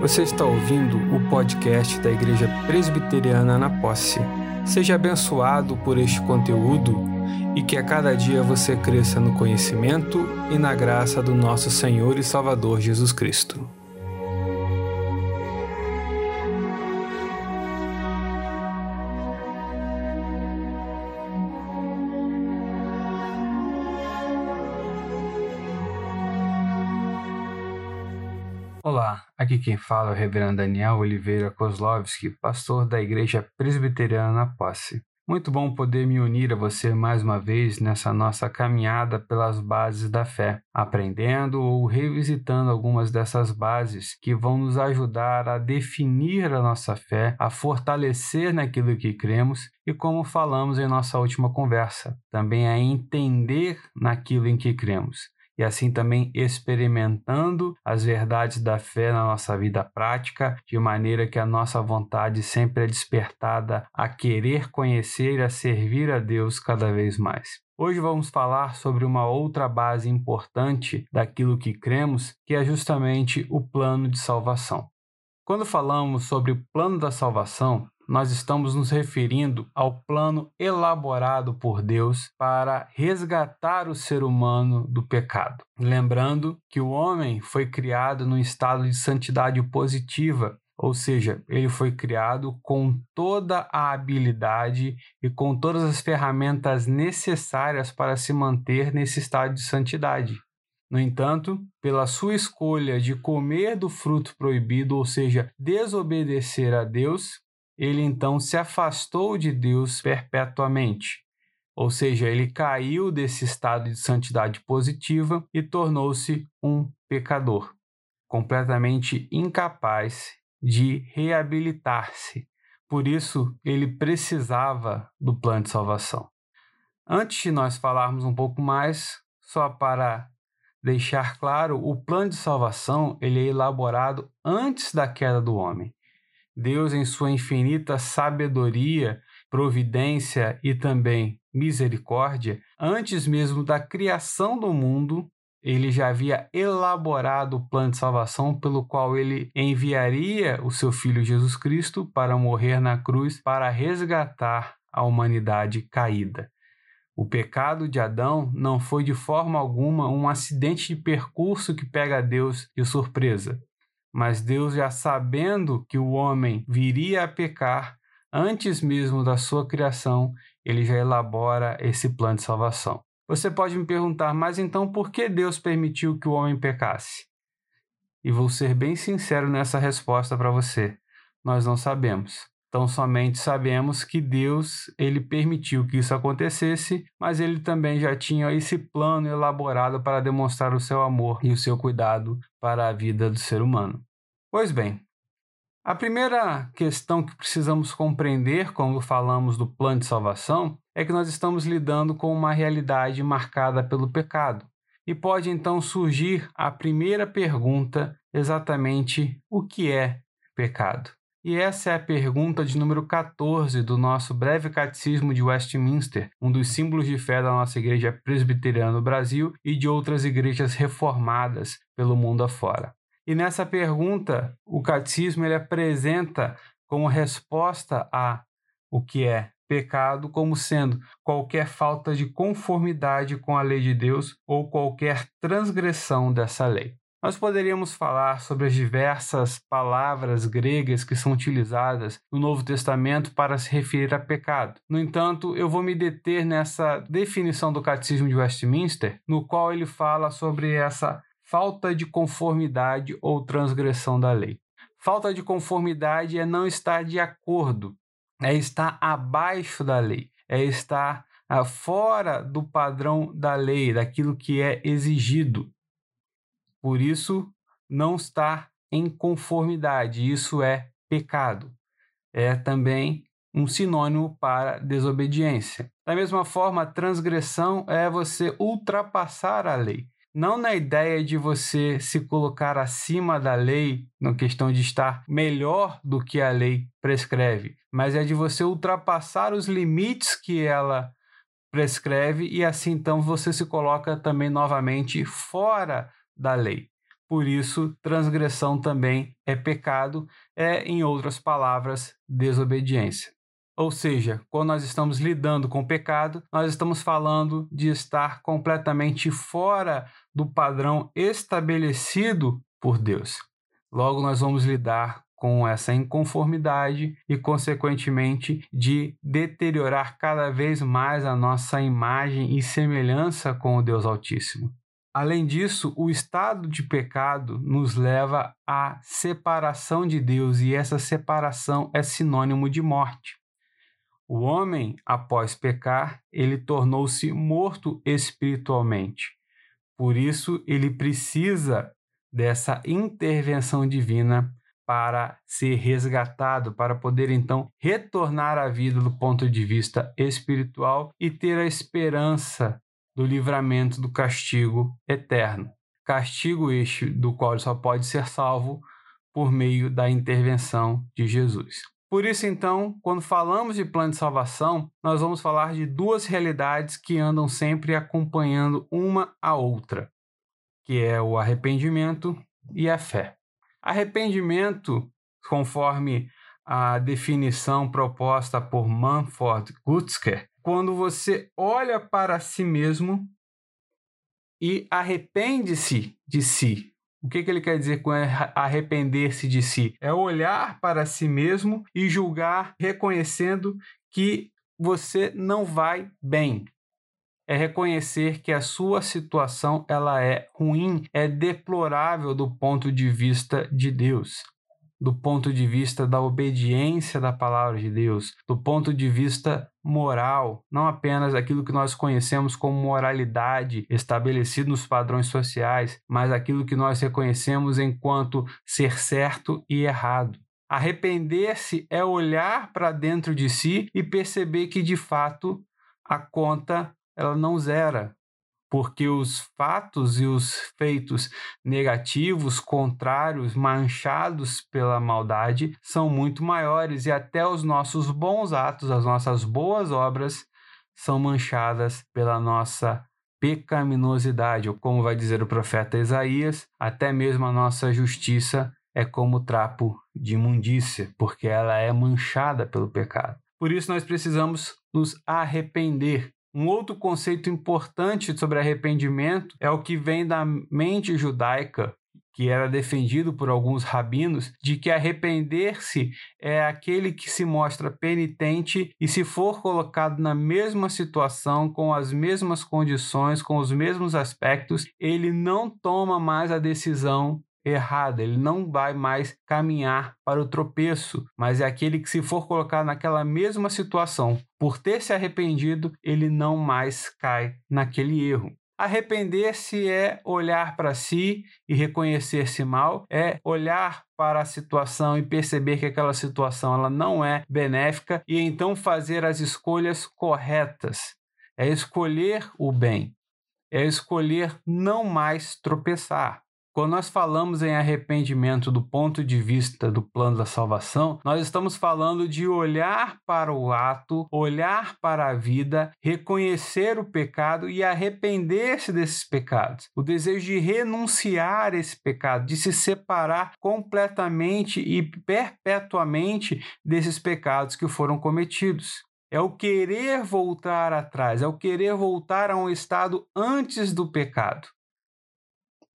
Você está ouvindo o podcast da Igreja Presbiteriana na Posse. Seja abençoado por este conteúdo e que a cada dia você cresça no conhecimento e na graça do nosso Senhor e Salvador Jesus Cristo. Olá, aqui quem fala é o Reverendo Daniel Oliveira Kozlovski, pastor da Igreja Presbiteriana na Posse. Muito bom poder me unir a você mais uma vez nessa nossa caminhada pelas bases da fé, aprendendo ou revisitando algumas dessas bases que vão nos ajudar a definir a nossa fé, a fortalecer naquilo que cremos e, como falamos em nossa última conversa, também a entender naquilo em que cremos e assim também experimentando as verdades da fé na nossa vida prática, de maneira que a nossa vontade sempre é despertada a querer conhecer e a servir a Deus cada vez mais. Hoje vamos falar sobre uma outra base importante daquilo que cremos, que é justamente o plano de salvação. Quando falamos sobre o plano da salvação, nós estamos nos referindo ao plano elaborado por Deus para resgatar o ser humano do pecado. Lembrando que o homem foi criado num estado de santidade positiva, ou seja, ele foi criado com toda a habilidade e com todas as ferramentas necessárias para se manter nesse estado de santidade. No entanto, pela sua escolha de comer do fruto proibido, ou seja, desobedecer a Deus, ele então se afastou de Deus perpetuamente. Ou seja, ele caiu desse estado de santidade positiva e tornou-se um pecador, completamente incapaz de reabilitar-se. Por isso, ele precisava do plano de salvação. Antes de nós falarmos um pouco mais, só para deixar claro, o plano de salvação ele é elaborado antes da queda do homem. Deus, em sua infinita sabedoria, providência e também misericórdia, antes mesmo da criação do mundo, ele já havia elaborado o plano de salvação pelo qual ele enviaria o seu filho Jesus Cristo para morrer na cruz para resgatar a humanidade caída. O pecado de Adão não foi de forma alguma um acidente de percurso que pega Deus de surpresa. Mas Deus, já sabendo que o homem viria a pecar, antes mesmo da sua criação, ele já elabora esse plano de salvação. Você pode me perguntar, mas então por que Deus permitiu que o homem pecasse? E vou ser bem sincero nessa resposta para você. Nós não sabemos. Então somente sabemos que Deus ele permitiu que isso acontecesse, mas ele também já tinha esse plano elaborado para demonstrar o seu amor e o seu cuidado para a vida do ser humano. Pois bem, a primeira questão que precisamos compreender quando falamos do plano de salvação é que nós estamos lidando com uma realidade marcada pelo pecado. E pode então surgir a primeira pergunta, exatamente o que é pecado? E essa é a pergunta de número 14 do nosso breve catecismo de Westminster, um dos símbolos de fé da nossa igreja presbiteriana no Brasil e de outras igrejas reformadas pelo mundo afora. E nessa pergunta, o catecismo ele apresenta como resposta a o que é pecado como sendo qualquer falta de conformidade com a lei de Deus ou qualquer transgressão dessa lei. Nós poderíamos falar sobre as diversas palavras gregas que são utilizadas no Novo Testamento para se referir a pecado. No entanto, eu vou me deter nessa definição do Catecismo de Westminster, no qual ele fala sobre essa falta de conformidade ou transgressão da lei. Falta de conformidade é não estar de acordo, é estar abaixo da lei, é estar ah, fora do padrão da lei, daquilo que é exigido. Por isso, não estar em conformidade, isso é pecado. É também um sinônimo para desobediência. Da mesma forma, transgressão é você ultrapassar a lei não na ideia de você se colocar acima da lei, na questão de estar melhor do que a lei prescreve, mas é de você ultrapassar os limites que ela prescreve e assim então você se coloca também novamente fora da lei. por isso transgressão também é pecado, é, em outras palavras, desobediência. Ou seja, quando nós estamos lidando com o pecado, nós estamos falando de estar completamente fora do padrão estabelecido por Deus. Logo, nós vamos lidar com essa inconformidade e, consequentemente, de deteriorar cada vez mais a nossa imagem e semelhança com o Deus Altíssimo. Além disso, o estado de pecado nos leva à separação de Deus e essa separação é sinônimo de morte. O homem, após pecar, ele tornou-se morto espiritualmente. Por isso, ele precisa dessa intervenção divina para ser resgatado, para poder então retornar à vida do ponto de vista espiritual e ter a esperança do livramento do castigo eterno. Castigo este do qual só pode ser salvo por meio da intervenção de Jesus. Por isso, então, quando falamos de plano de salvação, nós vamos falar de duas realidades que andam sempre acompanhando uma a outra, que é o arrependimento e a fé. Arrependimento, conforme a definição proposta por Manford Gutzker, quando você olha para si mesmo e arrepende-se de si, o que, que ele quer dizer com arrepender-se de si? É olhar para si mesmo e julgar, reconhecendo que você não vai bem. É reconhecer que a sua situação ela é ruim, é deplorável do ponto de vista de Deus do ponto de vista da obediência da palavra de Deus, do ponto de vista moral, não apenas aquilo que nós conhecemos como moralidade estabelecido nos padrões sociais, mas aquilo que nós reconhecemos enquanto ser certo e errado. Arrepender-se é olhar para dentro de si e perceber que de fato a conta ela não zera, porque os fatos e os feitos negativos, contrários, manchados pela maldade, são muito maiores e até os nossos bons atos, as nossas boas obras, são manchadas pela nossa pecaminosidade, ou como vai dizer o profeta Isaías, até mesmo a nossa justiça é como trapo de imundícia, porque ela é manchada pelo pecado. Por isso nós precisamos nos arrepender um outro conceito importante sobre arrependimento é o que vem da mente judaica, que era defendido por alguns rabinos, de que arrepender-se é aquele que se mostra penitente e, se for colocado na mesma situação, com as mesmas condições, com os mesmos aspectos, ele não toma mais a decisão errada, ele não vai mais caminhar para o tropeço, mas é aquele que, se for colocado naquela mesma situação, por ter se arrependido, ele não mais cai naquele erro. Arrepender-se é olhar para si e reconhecer-se mal, é olhar para a situação e perceber que aquela situação ela não é benéfica e então fazer as escolhas corretas. É escolher o bem, é escolher não mais tropeçar. Quando nós falamos em arrependimento do ponto de vista do plano da salvação, nós estamos falando de olhar para o ato, olhar para a vida, reconhecer o pecado e arrepender-se desses pecados. O desejo de renunciar a esse pecado, de se separar completamente e perpetuamente desses pecados que foram cometidos. É o querer voltar atrás, é o querer voltar a um estado antes do pecado.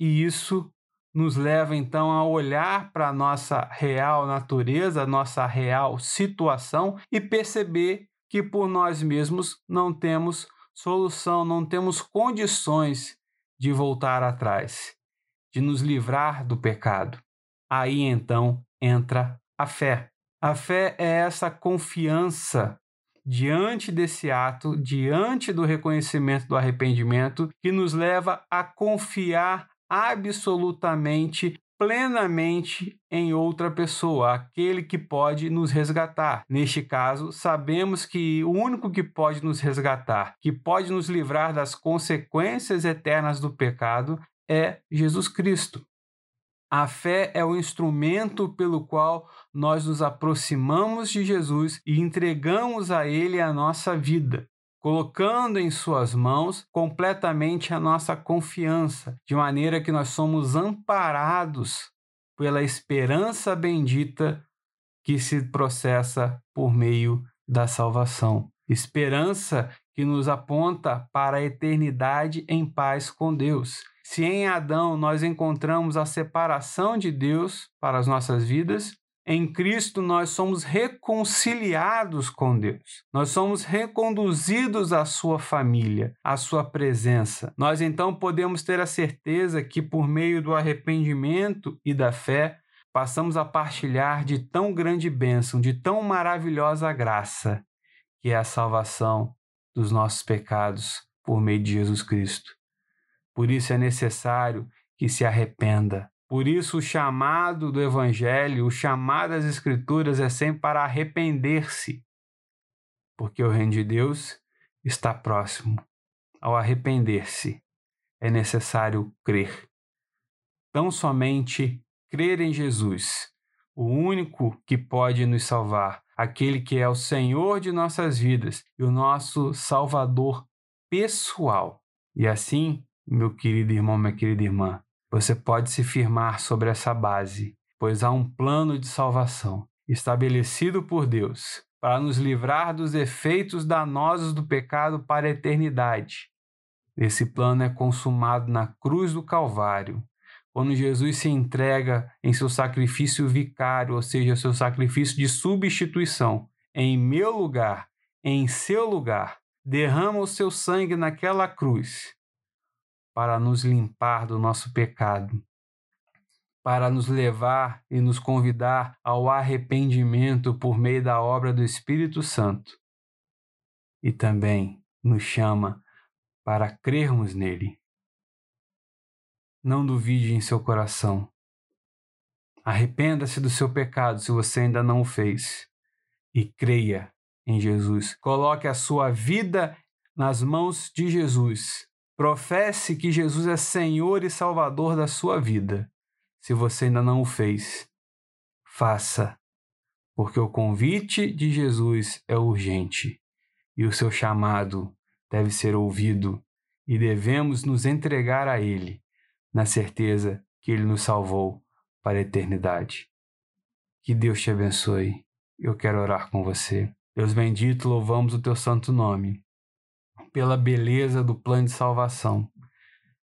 E isso nos leva então a olhar para a nossa real natureza, nossa real situação e perceber que por nós mesmos não temos solução, não temos condições de voltar atrás, de nos livrar do pecado. Aí então entra a fé. A fé é essa confiança diante desse ato, diante do reconhecimento do arrependimento, que nos leva a confiar absolutamente plenamente em outra pessoa, aquele que pode nos resgatar. Neste caso, sabemos que o único que pode nos resgatar, que pode nos livrar das consequências eternas do pecado, é Jesus Cristo. A fé é o instrumento pelo qual nós nos aproximamos de Jesus e entregamos a Ele a nossa vida. Colocando em Suas mãos completamente a nossa confiança, de maneira que nós somos amparados pela esperança bendita que se processa por meio da salvação. Esperança que nos aponta para a eternidade em paz com Deus. Se em Adão nós encontramos a separação de Deus para as nossas vidas, em Cristo nós somos reconciliados com Deus. Nós somos reconduzidos à sua família, à sua presença. Nós então podemos ter a certeza que por meio do arrependimento e da fé passamos a partilhar de tão grande bênção, de tão maravilhosa graça, que é a salvação dos nossos pecados por meio de Jesus Cristo. Por isso é necessário que se arrependa. Por isso o chamado do Evangelho, o chamado das Escrituras é sempre para arrepender-se, porque o reino de Deus está próximo. Ao arrepender-se, é necessário crer. Tão somente crer em Jesus, o único que pode nos salvar, aquele que é o Senhor de nossas vidas e o nosso Salvador pessoal. E assim, meu querido irmão, minha querida irmã, você pode se firmar sobre essa base, pois há um plano de salvação estabelecido por Deus para nos livrar dos efeitos danosos do pecado para a eternidade. Esse plano é consumado na cruz do Calvário, quando Jesus se entrega em seu sacrifício vicário, ou seja, seu sacrifício de substituição, em meu lugar, em seu lugar, derrama o seu sangue naquela cruz para nos limpar do nosso pecado, para nos levar e nos convidar ao arrependimento por meio da obra do Espírito Santo. E também nos chama para crermos nele não duvide em seu coração. Arrependa-se do seu pecado se você ainda não o fez e creia em Jesus. Coloque a sua vida nas mãos de Jesus. Professe que Jesus é Senhor e Salvador da sua vida. Se você ainda não o fez, faça, porque o convite de Jesus é urgente e o seu chamado deve ser ouvido e devemos nos entregar a Ele na certeza que Ele nos salvou para a eternidade. Que Deus te abençoe. Eu quero orar com você. Deus bendito, louvamos o teu santo nome pela beleza do plano de salvação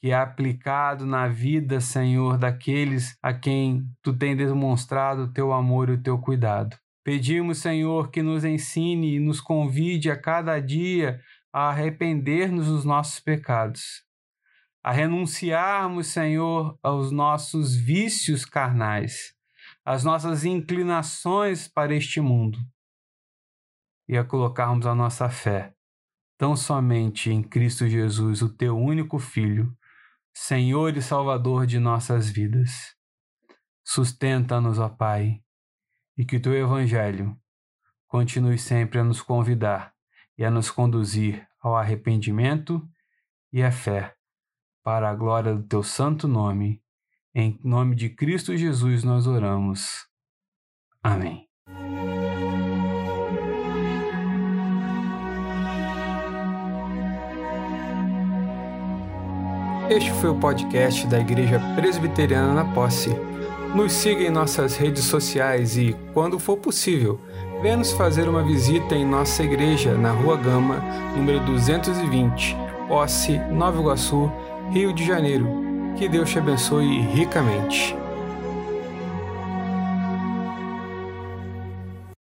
que é aplicado na vida, Senhor, daqueles a quem tu tem demonstrado o teu amor e o teu cuidado. Pedimos, Senhor, que nos ensine e nos convide a cada dia a arrepender-nos dos nossos pecados a renunciarmos, Senhor, aos nossos vícios carnais, às nossas inclinações para este mundo e a colocarmos a nossa fé tão somente em Cristo Jesus, o teu único Filho, Senhor e Salvador de nossas vidas. Sustenta-nos, ó Pai, e que o teu Evangelho continue sempre a nos convidar e a nos conduzir ao arrependimento e à fé para a glória do teu santo nome. Em nome de Cristo Jesus nós oramos. Amém. Este foi o podcast da Igreja Presbiteriana na Posse. Nos siga em nossas redes sociais e, quando for possível, venha nos fazer uma visita em nossa igreja na Rua Gama, número 220, Posse, Nova Iguaçu, Rio de Janeiro. Que Deus te abençoe ricamente.